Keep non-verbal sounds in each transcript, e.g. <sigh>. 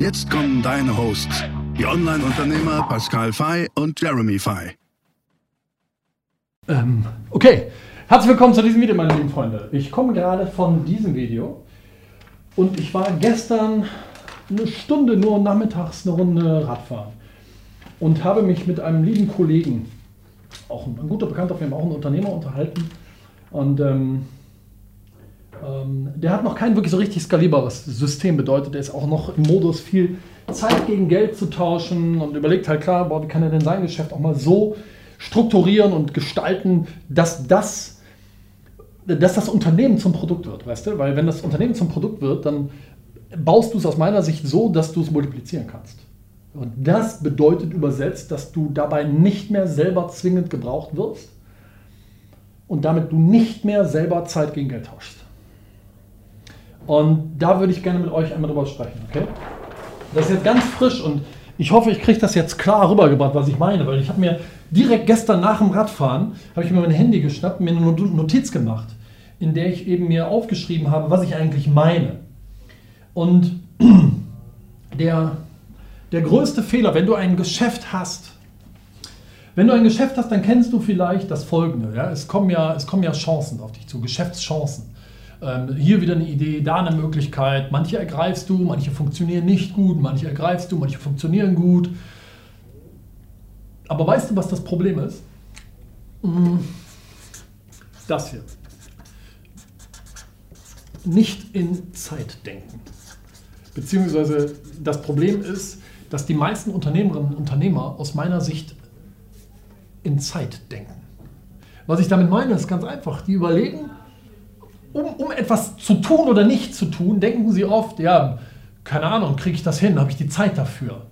Jetzt kommen deine Hosts, die Online-Unternehmer Pascal Fay und Jeremy Fay. Ähm, okay, herzlich willkommen zu diesem Video, meine lieben Freunde. Ich komme gerade von diesem Video und ich war gestern eine Stunde nur nachmittags eine Runde Radfahren und habe mich mit einem lieben Kollegen, auch ein, guter Bekannter von mir, auch ein Unternehmer unterhalten und ähm, ähm, der hat noch kein wirklich so richtig skalierbares System bedeutet. Er ist auch noch im Modus, viel Zeit gegen Geld zu tauschen und überlegt halt klar, boah, wie kann er denn sein Geschäft auch mal so strukturieren und gestalten, dass das, dass das Unternehmen zum Produkt wird, weißt du? Weil wenn das Unternehmen zum Produkt wird, dann baust du es aus meiner Sicht so, dass du es multiplizieren kannst. Und das bedeutet übersetzt, dass du dabei nicht mehr selber zwingend gebraucht wirst und damit du nicht mehr selber Zeit gegen Geld tauschst. Und da würde ich gerne mit euch einmal drüber sprechen, okay? Das ist jetzt ganz frisch und ich hoffe, ich kriege das jetzt klar rübergebracht, was ich meine, weil ich habe mir direkt gestern nach dem Radfahren, habe ich mir mein Handy geschnappt mir eine Notiz gemacht, in der ich eben mir aufgeschrieben habe, was ich eigentlich meine. Und <clears throat> der, der größte Fehler, wenn du ein Geschäft hast, wenn du ein Geschäft hast, dann kennst du vielleicht das Folgende. Ja? Es, kommen ja, es kommen ja Chancen auf dich zu, Geschäftschancen. Ähm, hier wieder eine Idee, da eine Möglichkeit. Manche ergreifst du, manche funktionieren nicht gut, manche ergreifst du, manche funktionieren gut. Aber weißt du, was das Problem ist? Mm. Das hier. Nicht in Zeit denken. Beziehungsweise das Problem ist, dass die meisten Unternehmerinnen und Unternehmer aus meiner Sicht in Zeit denken. Was ich damit meine, ist ganz einfach. Die überlegen, um, um etwas zu tun oder nicht zu tun, denken sie oft, ja, keine Ahnung, kriege ich das hin, habe ich die Zeit dafür.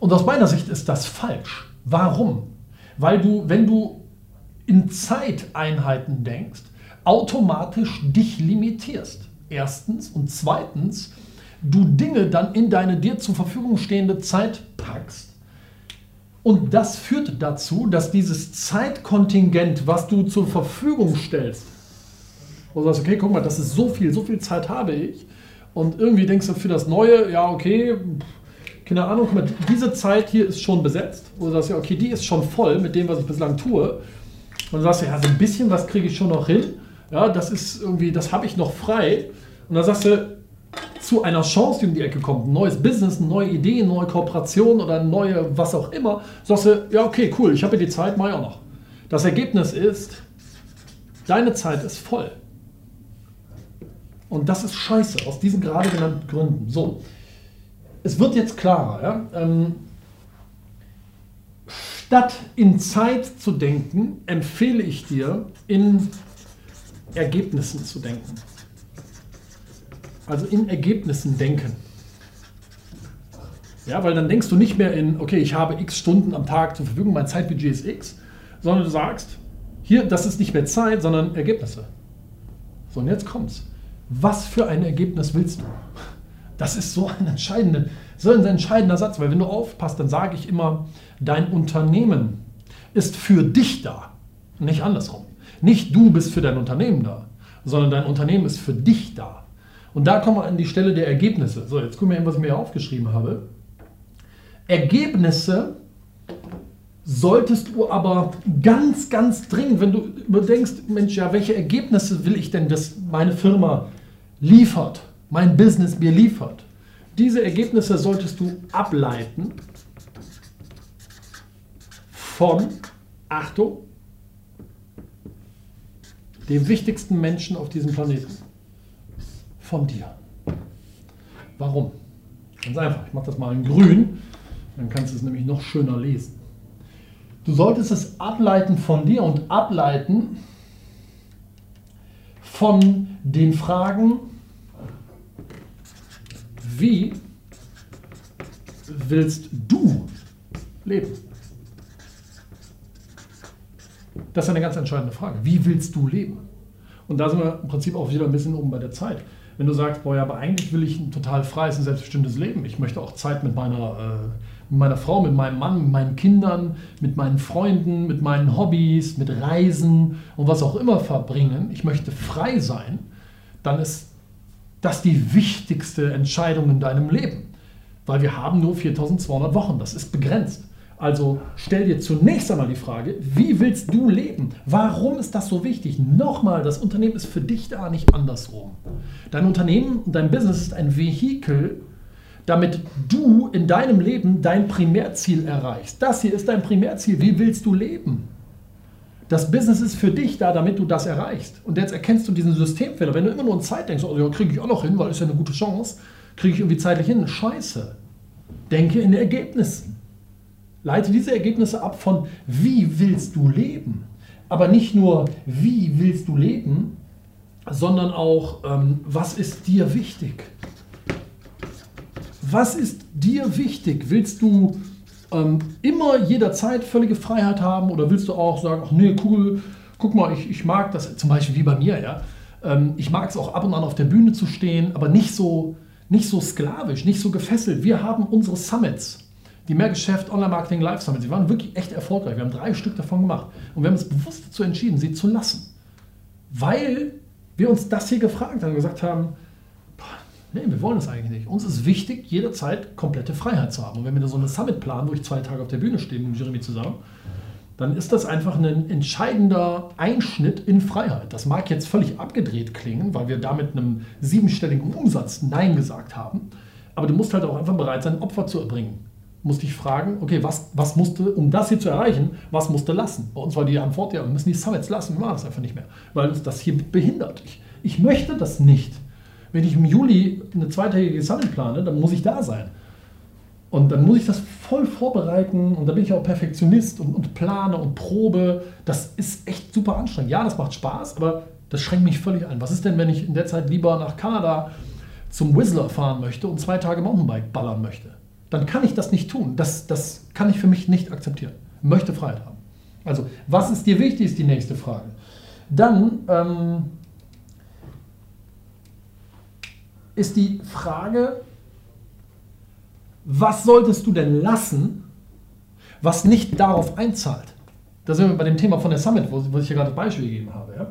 Und aus meiner Sicht ist das falsch. Warum? Weil du, wenn du in Zeiteinheiten denkst, automatisch dich limitierst. Erstens. Und zweitens, du Dinge dann in deine dir zur Verfügung stehende Zeit packst. Und das führt dazu, dass dieses Zeitkontingent, was du zur Verfügung stellst, wo du sagst, okay, guck mal, das ist so viel, so viel Zeit habe ich. Und irgendwie denkst du für das Neue, ja, okay, keine Ahnung, guck mal, diese Zeit hier ist schon besetzt. Wo du sagst, ja, okay, die ist schon voll mit dem, was ich bislang tue. Und du sagst, ja, so ein bisschen was kriege ich schon noch hin. Ja, das ist irgendwie, das habe ich noch frei. Und dann sagst du, zu einer Chance, die um die Ecke kommt, ein neues Business, eine neue Idee, eine neue Kooperation oder eine neue was auch immer, sagst du, ja, okay, cool, ich habe die Zeit, mache ich auch noch. Das Ergebnis ist, deine Zeit ist voll. Und das ist scheiße, aus diesen gerade genannten Gründen. So, es wird jetzt klarer. Ja? Ähm, statt in Zeit zu denken, empfehle ich dir, in Ergebnissen zu denken. Also in Ergebnissen denken. Ja, weil dann denkst du nicht mehr in, okay, ich habe x Stunden am Tag zur Verfügung, mein Zeitbudget ist x, sondern du sagst, hier, das ist nicht mehr Zeit, sondern Ergebnisse. So, und jetzt kommt's. Was für ein Ergebnis willst du? Das ist so ein entscheidender, so ein entscheidender Satz, weil wenn du aufpasst, dann sage ich immer, dein Unternehmen ist für dich da, nicht andersrum. Nicht du bist für dein Unternehmen da, sondern dein Unternehmen ist für dich da. Und da kommen wir an die Stelle der Ergebnisse. So, jetzt gucken wir, was ich mir hier aufgeschrieben habe. Ergebnisse solltest du aber ganz, ganz dringend, wenn du überdenkst, Mensch, ja, welche Ergebnisse will ich denn, dass meine Firma liefert, mein Business mir liefert. Diese Ergebnisse solltest du ableiten von, Achtung, dem wichtigsten Menschen auf diesem Planeten. Von dir. Warum? Ganz einfach. Ich mache das mal in grün, dann kannst du es nämlich noch schöner lesen. Du solltest es ableiten von dir und ableiten von den Fragen, wie willst du leben? Das ist eine ganz entscheidende Frage. Wie willst du leben? Und da sind wir im Prinzip auch wieder ein bisschen oben bei der Zeit. Wenn du sagst, boah, ja, aber eigentlich will ich ein total freies und selbstbestimmtes Leben. Ich möchte auch Zeit mit meiner, äh, mit meiner Frau, mit meinem Mann, mit meinen Kindern, mit meinen Freunden, mit meinen Hobbys, mit Reisen und was auch immer verbringen. Ich möchte frei sein. Dann ist das die wichtigste Entscheidung in deinem Leben. Weil wir haben nur 4200 Wochen. Das ist begrenzt. Also stell dir zunächst einmal die Frage, wie willst du leben? Warum ist das so wichtig? Nochmal, das Unternehmen ist für dich da, nicht andersrum. Dein Unternehmen dein Business ist ein Vehikel, damit du in deinem Leben dein Primärziel erreichst. Das hier ist dein Primärziel. Wie willst du leben? Das Business ist für dich da, damit du das erreichst. Und jetzt erkennst du diesen Systemfehler. Wenn du immer nur in Zeit denkst, oh ja, kriege ich auch noch hin, weil ist ja eine gute Chance, kriege ich irgendwie zeitlich hin. Scheiße. Denke in Ergebnissen. Leite diese Ergebnisse ab von, wie willst du leben? Aber nicht nur, wie willst du leben, sondern auch, ähm, was ist dir wichtig? Was ist dir wichtig? Willst du ähm, immer jederzeit völlige Freiheit haben oder willst du auch sagen, ach nee, cool, guck mal, ich, ich mag das, zum Beispiel wie bei mir, ja. Ähm, ich mag es auch ab und an auf der Bühne zu stehen, aber nicht so, nicht so sklavisch, nicht so gefesselt. Wir haben unsere Summits die Mehrgeschäft Online-Marketing Live Summit, sie waren wirklich echt erfolgreich. Wir haben drei Stück davon gemacht. Und wir haben uns bewusst dazu entschieden, sie zu lassen. Weil wir uns das hier gefragt haben und gesagt haben, nee, wir wollen das eigentlich nicht. Uns ist wichtig, jederzeit komplette Freiheit zu haben. Und wenn wir so eine Summit planen, wo ich zwei Tage auf der Bühne stehe mit Jeremy zusammen, dann ist das einfach ein entscheidender Einschnitt in Freiheit. Das mag jetzt völlig abgedreht klingen, weil wir da mit einem siebenstelligen Umsatz Nein gesagt haben. Aber du musst halt auch einfach bereit sein, Opfer zu erbringen musste ich fragen, okay, was, was musste, um das hier zu erreichen, was musste lassen? Bei uns war die Antwort, ja, wir müssen die Summits lassen, wir machen das einfach nicht mehr, weil uns das hier behindert. Ich, ich möchte das nicht. Wenn ich im Juli eine zweitägige Summit plane, dann muss ich da sein. Und dann muss ich das voll vorbereiten und da bin ich auch Perfektionist und, und plane und probe. Das ist echt super anstrengend. Ja, das macht Spaß, aber das schränkt mich völlig ein. Was ist denn, wenn ich in der Zeit lieber nach Kanada zum Whistler fahren möchte und zwei Tage Mountainbike ballern möchte? dann kann ich das nicht tun. Das, das kann ich für mich nicht akzeptieren. Möchte Freiheit haben. Also, was ist dir wichtig, ist die nächste Frage. Dann ähm, ist die Frage, was solltest du denn lassen, was nicht darauf einzahlt? Da sind wir bei dem Thema von der Summit, wo, wo ich hier gerade das Beispiel gegeben habe. Ja?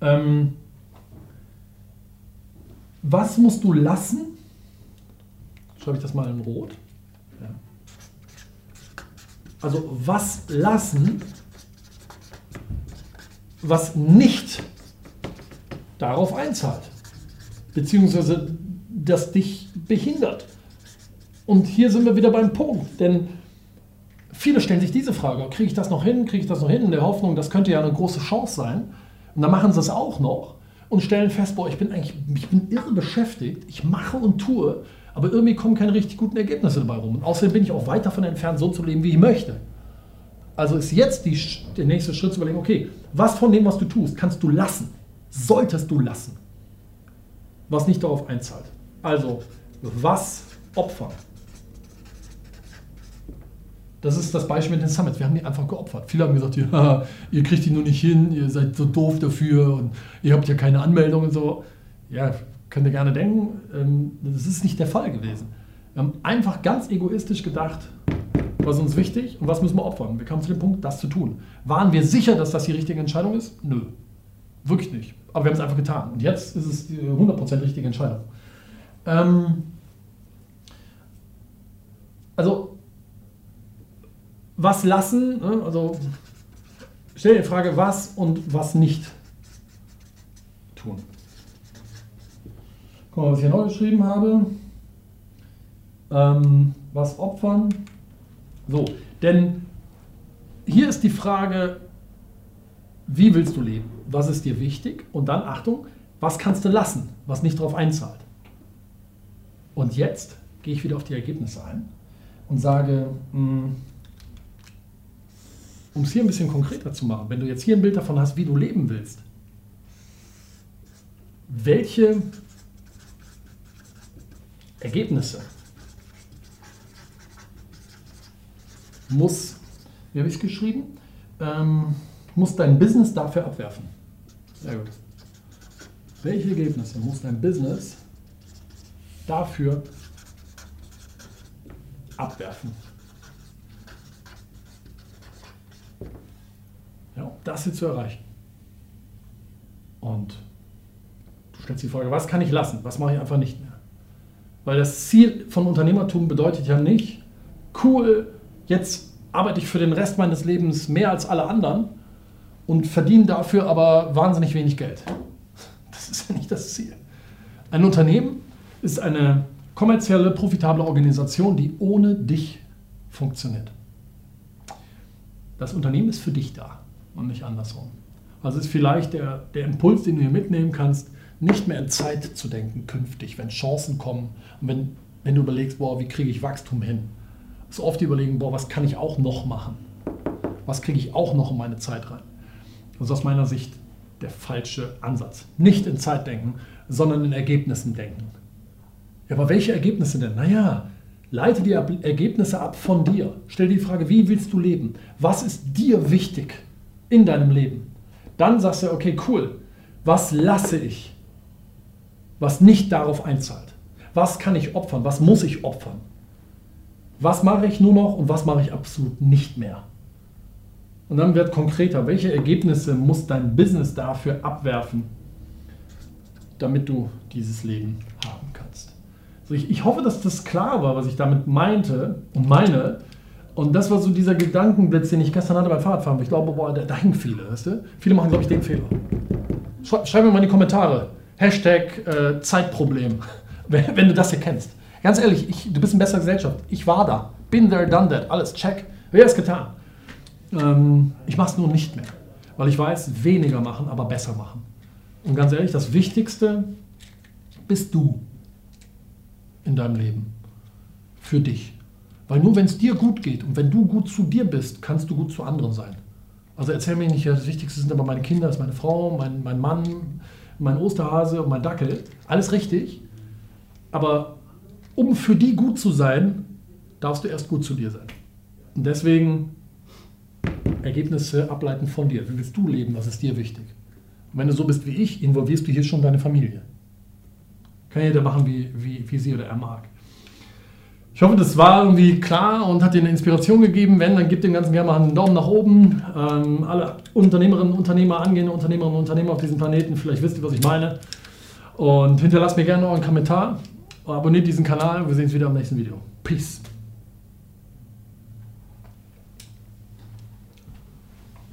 Ähm, was musst du lassen? Schreibe ich das mal in Rot. Also was lassen, was nicht darauf einzahlt, beziehungsweise das dich behindert. Und hier sind wir wieder beim Punkt, denn viele stellen sich diese Frage, kriege ich das noch hin, kriege ich das noch hin, in der Hoffnung, das könnte ja eine große Chance sein. Und dann machen sie es auch noch und stellen fest, boah, ich bin eigentlich, ich bin irre beschäftigt, ich mache und tue, aber irgendwie kommen keine richtig guten Ergebnisse dabei rum. Und außerdem bin ich auch weit davon entfernt, so zu leben, wie ich möchte. Also ist jetzt die, der nächste Schritt zu überlegen, okay, was von dem, was du tust, kannst du lassen, solltest du lassen, was nicht darauf einzahlt. Also, was opfern? Das ist das Beispiel mit den Summits. Wir haben die einfach geopfert. Viele haben gesagt, <laughs> ja, ihr kriegt die nur nicht hin, ihr seid so doof dafür und ihr habt ja keine Anmeldung und so. Ja, könnt ihr gerne denken, ähm, das ist nicht der Fall gewesen. Wir haben einfach ganz egoistisch gedacht, was ist uns wichtig und was müssen wir opfern. Wir kamen zu dem Punkt, das zu tun. Waren wir sicher, dass das die richtige Entscheidung ist? Nö, wirklich nicht. Aber wir haben es einfach getan. Und jetzt ist es die 100% richtige Entscheidung. Ähm, also, was lassen? Ne? Also, stell dir die Frage, was und was nicht tun. Guck mal, was ich hier noch geschrieben habe. Ähm, was opfern? So, denn hier ist die Frage, wie willst du leben? Was ist dir wichtig? Und dann, Achtung, was kannst du lassen, was nicht darauf einzahlt? Und jetzt gehe ich wieder auf die Ergebnisse ein und sage, hm, um es hier ein bisschen konkreter zu machen, wenn du jetzt hier ein Bild davon hast, wie du leben willst, welche Ergebnisse muss, wie habe ich es geschrieben? Ähm, muss dein Business dafür abwerfen. Sehr gut. Welche Ergebnisse muss dein Business dafür abwerfen? Ja, um das hier zu erreichen. Und du stellst die Frage, was kann ich lassen? Was mache ich einfach nicht mehr? Weil das Ziel von Unternehmertum bedeutet ja nicht, cool, jetzt arbeite ich für den Rest meines Lebens mehr als alle anderen und verdiene dafür aber wahnsinnig wenig Geld. Das ist ja nicht das Ziel. Ein Unternehmen ist eine kommerzielle, profitable Organisation, die ohne dich funktioniert. Das Unternehmen ist für dich da und nicht andersrum. Also ist vielleicht der, der Impuls, den du hier mitnehmen kannst, nicht mehr in Zeit zu denken künftig, wenn Chancen kommen und wenn, wenn du überlegst, boah, wie kriege ich Wachstum hin? So oft überlegen, boah, was kann ich auch noch machen? Was kriege ich auch noch in meine Zeit rein? Das ist aus meiner Sicht der falsche Ansatz. Nicht in Zeit denken, sondern in Ergebnissen denken. Ja, aber welche Ergebnisse denn? Naja, leite die Ergebnisse ab von dir. Stell dir die Frage, wie willst du leben? Was ist dir wichtig in deinem Leben? Dann sagst du, okay, cool, was lasse ich, was nicht darauf einzahlt? Was kann ich opfern? Was muss ich opfern? Was mache ich nur noch und was mache ich absolut nicht mehr? Und dann wird konkreter, welche Ergebnisse muss dein Business dafür abwerfen, damit du dieses Leben haben kannst. Also ich, ich hoffe, dass das klar war, was ich damit meinte und meine. Und das war so dieser Gedankenblitz, den ich gestern hatte beim Fahrradfahren. Ich glaube, boah, da, hängen viele, weißt du? Viele machen, glaube ich, den Fehler. Schreib, mir mal in die Kommentare. Hashtag äh, Zeitproblem, <laughs> wenn, wenn, du das hier kennst. Ganz ehrlich, ich, du bist in besserer Gesellschaft. Ich war da. Been there, done that. Alles, check. Wer es getan? Ähm, ich mache es nur nicht mehr, weil ich weiß, weniger machen, aber besser machen. Und ganz ehrlich, das Wichtigste bist du in deinem Leben. Für dich. Weil nur wenn es dir gut geht und wenn du gut zu dir bist, kannst du gut zu anderen sein. Also erzähl mir nicht, das Wichtigste sind aber meine Kinder, ist meine Frau, mein, mein Mann, mein Osterhase und mein Dackel. Alles richtig. Aber um für die gut zu sein, darfst du erst gut zu dir sein. Und deswegen Ergebnisse ableiten von dir. Wie willst du leben? Was ist dir wichtig? Und wenn du so bist wie ich, involvierst du hier schon deine Familie. Kann jeder machen, wie, wie, wie sie oder er mag. Ich hoffe, das war irgendwie klar und hat dir eine Inspiration gegeben. Wenn, dann gib dem Ganzen gerne mal einen Daumen nach oben. Ähm, alle Unternehmerinnen, Unternehmer, angehende Unternehmerinnen und Unternehmer auf diesem Planeten, vielleicht wisst ihr, was ich meine. Und hinterlasst mir gerne euren Kommentar. Abonniert diesen Kanal. Wir sehen uns wieder im nächsten Video. Peace.